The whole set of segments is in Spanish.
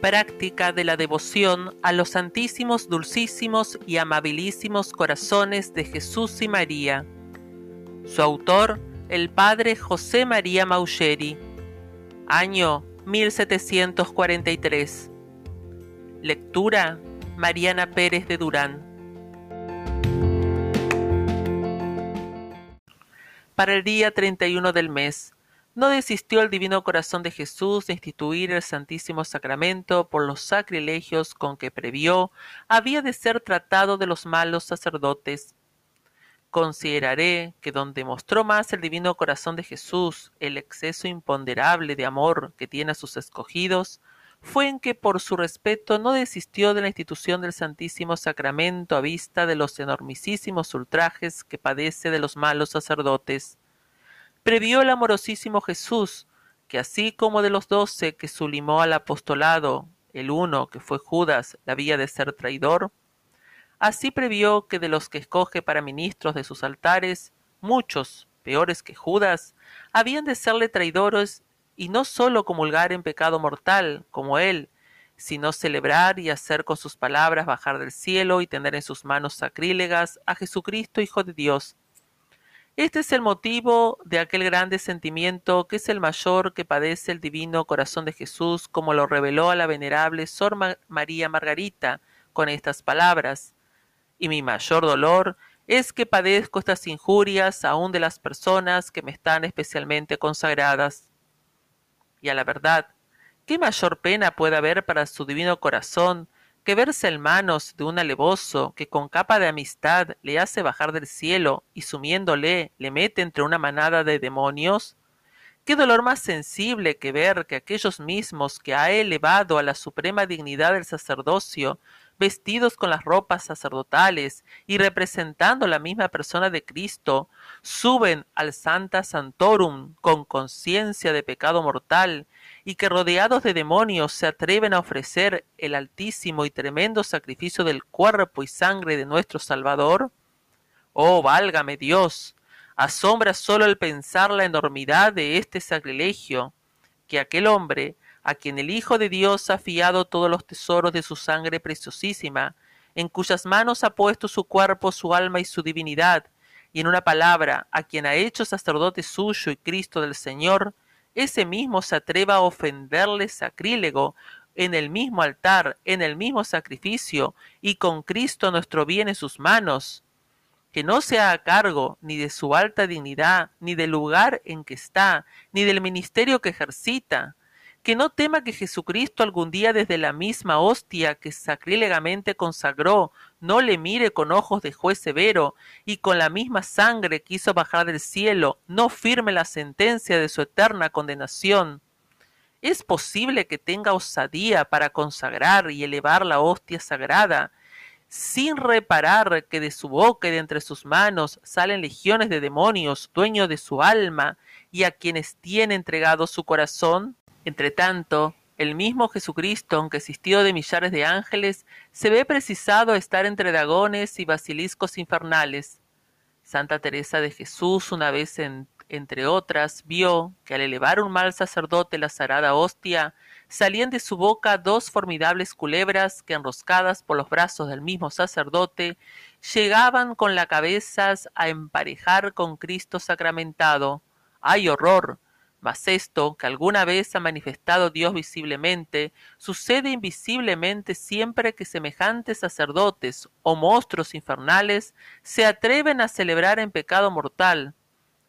práctica de la devoción a los santísimos, dulcísimos y amabilísimos corazones de Jesús y María. Su autor, el padre José María Maucheri. Año 1743. Lectura Mariana Pérez de Durán. Para el día 31 del mes, no desistió el Divino Corazón de Jesús de instituir el Santísimo Sacramento por los sacrilegios con que previó había de ser tratado de los malos sacerdotes. Consideraré que donde mostró más el Divino Corazón de Jesús el exceso imponderable de amor que tiene a sus escogidos, fue en que por su respeto no desistió de la institución del Santísimo Sacramento a vista de los enormisísimos ultrajes que padece de los malos sacerdotes previó el amorosísimo Jesús, que así como de los doce que sulimó al apostolado, el uno, que fue Judas, la había de ser traidor, así previó que de los que escoge para ministros de sus altares, muchos, peores que Judas, habían de serle traidores y no sólo comulgar en pecado mortal, como él, sino celebrar y hacer con sus palabras bajar del cielo y tener en sus manos sacrílegas a Jesucristo Hijo de Dios, este es el motivo de aquel grande sentimiento que es el mayor que padece el divino corazón de Jesús, como lo reveló a la venerable Sor María Margarita con estas palabras. Y mi mayor dolor es que padezco estas injurias aún de las personas que me están especialmente consagradas. Y a la verdad, ¿qué mayor pena puede haber para su divino corazón que verse en manos de un alevoso que con capa de amistad le hace bajar del cielo y sumiéndole le mete entre una manada de demonios? ¿Qué dolor más sensible que ver que aquellos mismos que ha elevado a la suprema dignidad del sacerdocio vestidos con las ropas sacerdotales y representando la misma persona de Cristo, suben al Santa Santorum con conciencia de pecado mortal y que rodeados de demonios se atreven a ofrecer el altísimo y tremendo sacrificio del cuerpo y sangre de nuestro Salvador? Oh, válgame Dios, asombra solo el pensar la enormidad de este sacrilegio, que aquel hombre, a quien el Hijo de Dios ha fiado todos los tesoros de su sangre preciosísima, en cuyas manos ha puesto su cuerpo, su alma y su divinidad, y en una palabra, a quien ha hecho sacerdote suyo y Cristo del Señor, ese mismo se atreva a ofenderle sacrílego en el mismo altar, en el mismo sacrificio, y con Cristo nuestro bien en sus manos, que no sea a cargo ni de su alta dignidad, ni del lugar en que está, ni del ministerio que ejercita, que no tema que Jesucristo algún día desde la misma hostia que sacrílegamente consagró, no le mire con ojos de juez severo, y con la misma sangre que hizo bajar del cielo, no firme la sentencia de su eterna condenación. ¿Es posible que tenga osadía para consagrar y elevar la hostia sagrada, sin reparar que de su boca y de entre sus manos salen legiones de demonios, dueños de su alma, y a quienes tiene entregado su corazón? Entretanto, el mismo Jesucristo, aunque asistido de millares de ángeles, se ve precisado a estar entre dragones y basiliscos infernales. Santa Teresa de Jesús, una vez entre otras, vio que al elevar un mal sacerdote la sagrada hostia, salían de su boca dos formidables culebras que, enroscadas por los brazos del mismo sacerdote, llegaban con la cabeza a emparejar con Cristo sacramentado. ¡Ay horror! Mas esto, que alguna vez ha manifestado Dios visiblemente, sucede invisiblemente siempre que semejantes sacerdotes o monstruos infernales se atreven a celebrar en pecado mortal.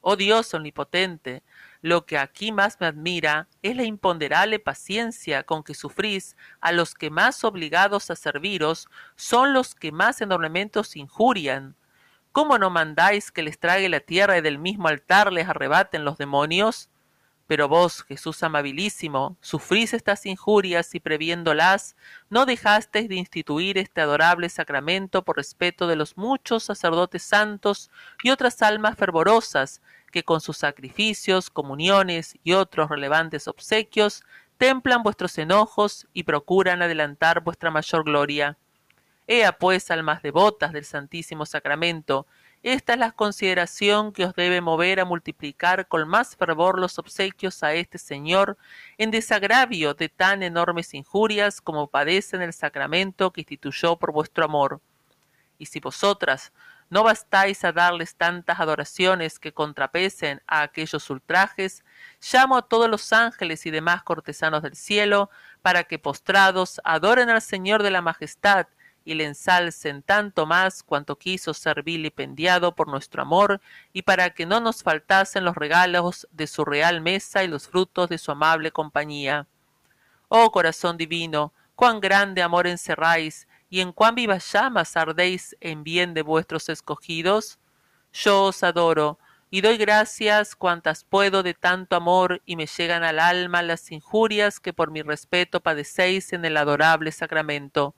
Oh Dios omnipotente, lo que aquí más me admira es la imponderable paciencia con que sufrís a los que más obligados a serviros son los que más enormemente os injurian. ¿Cómo no mandáis que les trague la tierra y del mismo altar les arrebaten los demonios? Pero vos, Jesús amabilísimo, sufrís estas injurias y previéndolas, no dejasteis de instituir este adorable sacramento por respeto de los muchos sacerdotes santos y otras almas fervorosas que con sus sacrificios, comuniones y otros relevantes obsequios templan vuestros enojos y procuran adelantar vuestra mayor gloria. Ea pues, almas devotas del Santísimo Sacramento, esta es la consideración que os debe mover a multiplicar con más fervor los obsequios a este Señor, en desagravio de tan enormes injurias como padecen el sacramento que instituyó por vuestro amor. Y si vosotras no bastáis a darles tantas adoraciones que contrapesen a aquellos ultrajes, llamo a todos los ángeles y demás cortesanos del cielo, para que postrados adoren al Señor de la Majestad, y le ensalcen tanto más cuanto quiso ser vilipendiado por nuestro amor, y para que no nos faltasen los regalos de su real mesa y los frutos de su amable compañía. Oh corazón divino, cuán grande amor encerráis, y en cuán vivas llamas ardéis en bien de vuestros escogidos. Yo os adoro, y doy gracias cuantas puedo de tanto amor, y me llegan al alma las injurias que por mi respeto padecéis en el adorable sacramento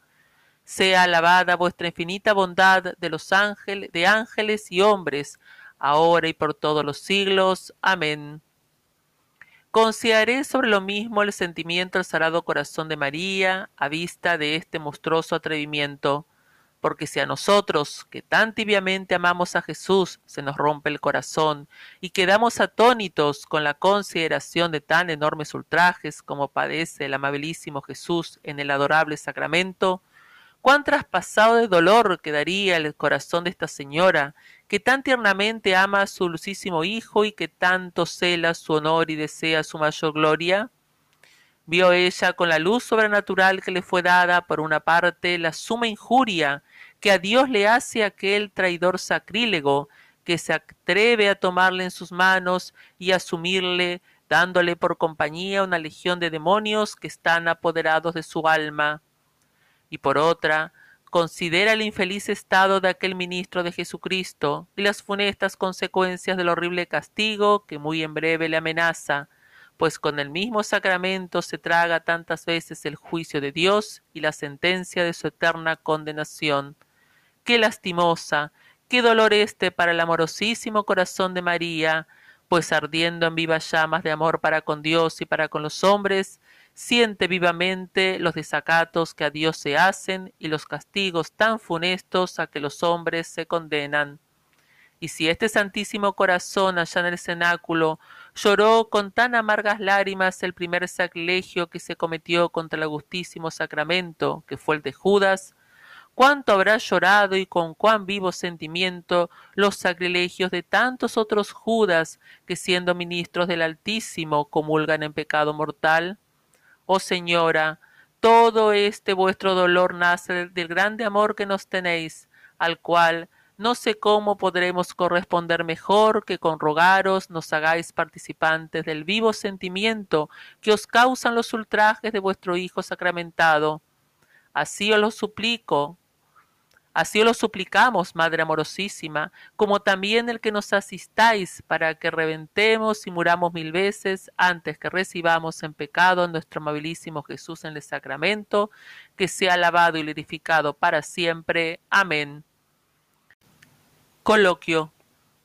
sea alabada vuestra infinita bondad de los ángeles, de ángeles y hombres, ahora y por todos los siglos. Amén. Consideraré sobre lo mismo el sentimiento del sagrado corazón de María a vista de este monstruoso atrevimiento, porque si a nosotros, que tan tibiamente amamos a Jesús, se nos rompe el corazón y quedamos atónitos con la consideración de tan enormes ultrajes como padece el amabilísimo Jesús en el adorable sacramento, cuán traspasado de dolor quedaría el corazón de esta señora, que tan tiernamente ama a su dulcísimo hijo y que tanto cela su honor y desea su mayor gloria. Vio ella con la luz sobrenatural que le fue dada por una parte la suma injuria que a Dios le hace aquel traidor sacrílego que se atreve a tomarle en sus manos y asumirle dándole por compañía una legión de demonios que están apoderados de su alma y por otra, considera el infeliz estado de aquel ministro de Jesucristo y las funestas consecuencias del horrible castigo que muy en breve le amenaza, pues con el mismo sacramento se traga tantas veces el juicio de Dios y la sentencia de su eterna condenación. Qué lastimosa, qué dolor este para el amorosísimo corazón de María, pues ardiendo en vivas llamas de amor para con Dios y para con los hombres, siente vivamente los desacatos que a Dios se hacen y los castigos tan funestos a que los hombres se condenan. Y si este santísimo corazón allá en el cenáculo lloró con tan amargas lágrimas el primer sacrilegio que se cometió contra el augustísimo sacramento, que fue el de Judas, cuánto habrá llorado y con cuán vivo sentimiento los sacrilegios de tantos otros Judas que siendo ministros del Altísimo comulgan en pecado mortal. Oh Señora, todo este vuestro dolor nace del grande amor que nos tenéis, al cual no sé cómo podremos corresponder mejor que con rogaros nos hagáis participantes del vivo sentimiento que os causan los ultrajes de vuestro Hijo sacramentado. Así os lo suplico, Así lo suplicamos, Madre amorosísima, como también el que nos asistáis para que reventemos y muramos mil veces antes que recibamos en pecado a nuestro amabilísimo Jesús en el sacramento, que sea alabado y glorificado para siempre. Amén. Coloquio.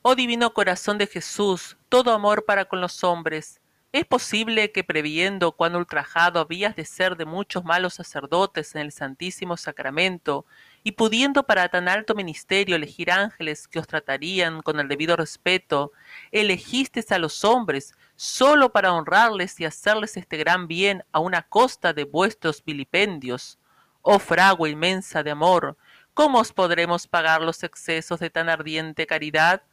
Oh divino corazón de Jesús, todo amor para con los hombres, ¿Es posible que previendo cuán ultrajado habías de ser de muchos malos sacerdotes en el Santísimo Sacramento, y pudiendo para tan alto ministerio elegir ángeles que os tratarían con el debido respeto, elegistes a los hombres sólo para honrarles y hacerles este gran bien a una costa de vuestros vilipendios? Oh fragua inmensa de amor, ¿cómo os podremos pagar los excesos de tan ardiente caridad?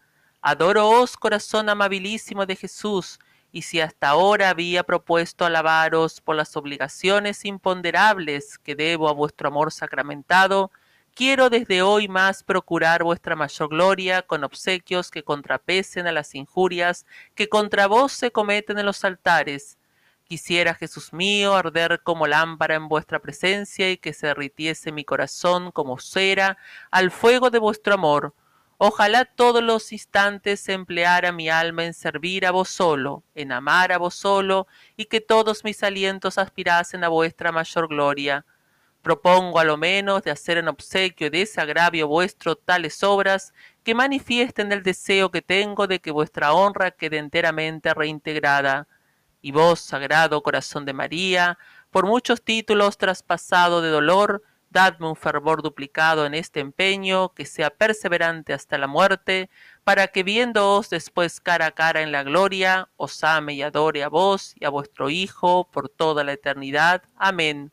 Adoroos, corazón amabilísimo de Jesús, y si hasta ahora había propuesto alabaros por las obligaciones imponderables que debo a vuestro amor sacramentado, quiero desde hoy más procurar vuestra mayor gloria con obsequios que contrapesen a las injurias que contra vos se cometen en los altares. Quisiera, Jesús mío, arder como lámpara en vuestra presencia y que se derritiese mi corazón como cera al fuego de vuestro amor, Ojalá todos los instantes empleara mi alma en servir a vos solo, en amar a vos solo, y que todos mis alientos aspirasen a vuestra mayor gloria. Propongo a lo menos de hacer en obsequio de ese agravio vuestro tales obras que manifiesten el deseo que tengo de que vuestra honra quede enteramente reintegrada. Y vos, sagrado corazón de María, por muchos títulos traspasado de dolor, dadme un fervor duplicado en este empeño, que sea perseverante hasta la muerte, para que viéndoos después cara a cara en la gloria, os ame y adore a vos y a vuestro Hijo por toda la eternidad. Amén.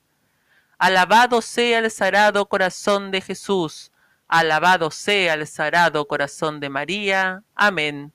Alabado sea el sagrado corazón de Jesús. Alabado sea el sagrado corazón de María. Amén.